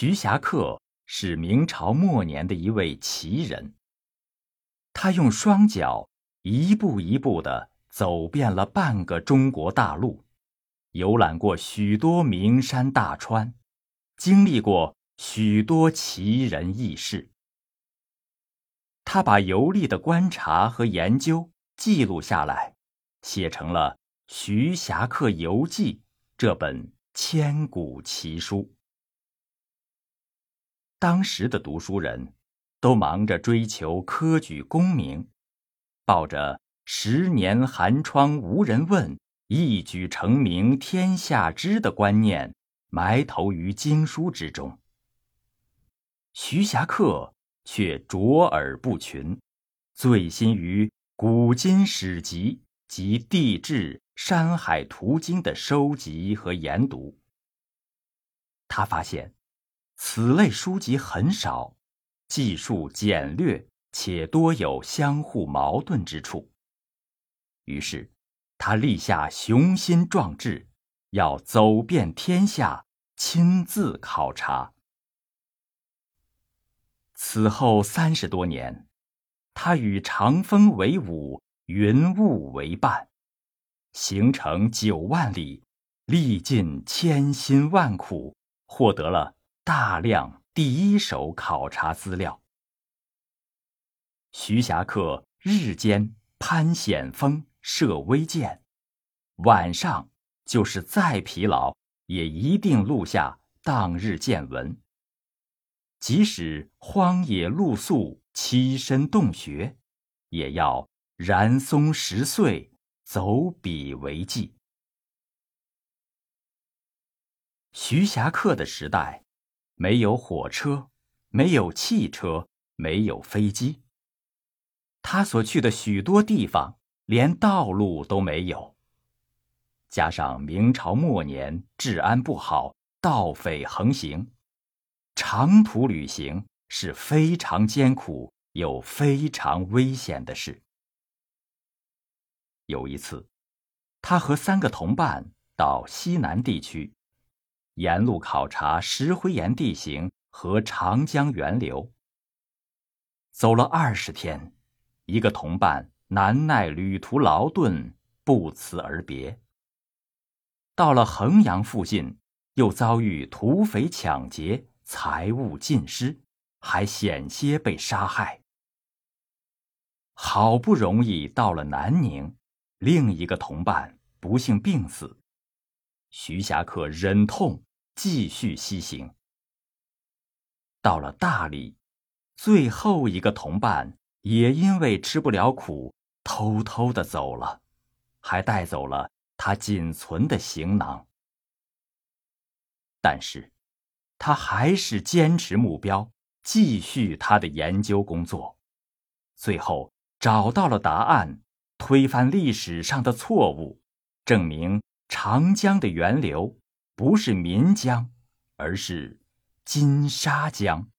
徐霞客是明朝末年的一位奇人。他用双脚一步一步地走遍了半个中国大陆，游览过许多名山大川，经历过许多奇人异事。他把游历的观察和研究记录下来，写成了《徐霞客游记》这本千古奇书。当时的读书人，都忙着追求科举功名，抱着“十年寒窗无人问，一举成名天下知”的观念，埋头于经书之中。徐霞客却卓尔不群，醉心于古今史籍及地质、山海图经的收集和研读。他发现。此类书籍很少，记述简略，且多有相互矛盾之处。于是，他立下雄心壮志，要走遍天下，亲自考察。此后三十多年，他与长风为伍，云雾为伴，行程九万里，历尽千辛万苦，获得了。大量第一手考察资料。徐霞客日间攀险峰、射微箭，晚上就是再疲劳，也一定录下当日见闻。即使荒野露宿、栖身洞穴，也要燃松拾碎，走笔为记。徐霞客的时代。没有火车，没有汽车，没有飞机。他所去的许多地方，连道路都没有。加上明朝末年治安不好，盗匪横行，长途旅行是非常艰苦又非常危险的事。有一次，他和三个同伴到西南地区。沿路考察石灰岩地形和长江源流。走了二十天，一个同伴难耐旅途劳顿，不辞而别。到了衡阳附近，又遭遇土匪抢劫，财物尽失，还险些被杀害。好不容易到了南宁，另一个同伴不幸病死，徐霞客忍痛。继续西行，到了大理，最后一个同伴也因为吃不了苦，偷偷的走了，还带走了他仅存的行囊。但是，他还是坚持目标，继续他的研究工作，最后找到了答案，推翻历史上的错误，证明长江的源流。不是岷江，而是金沙江。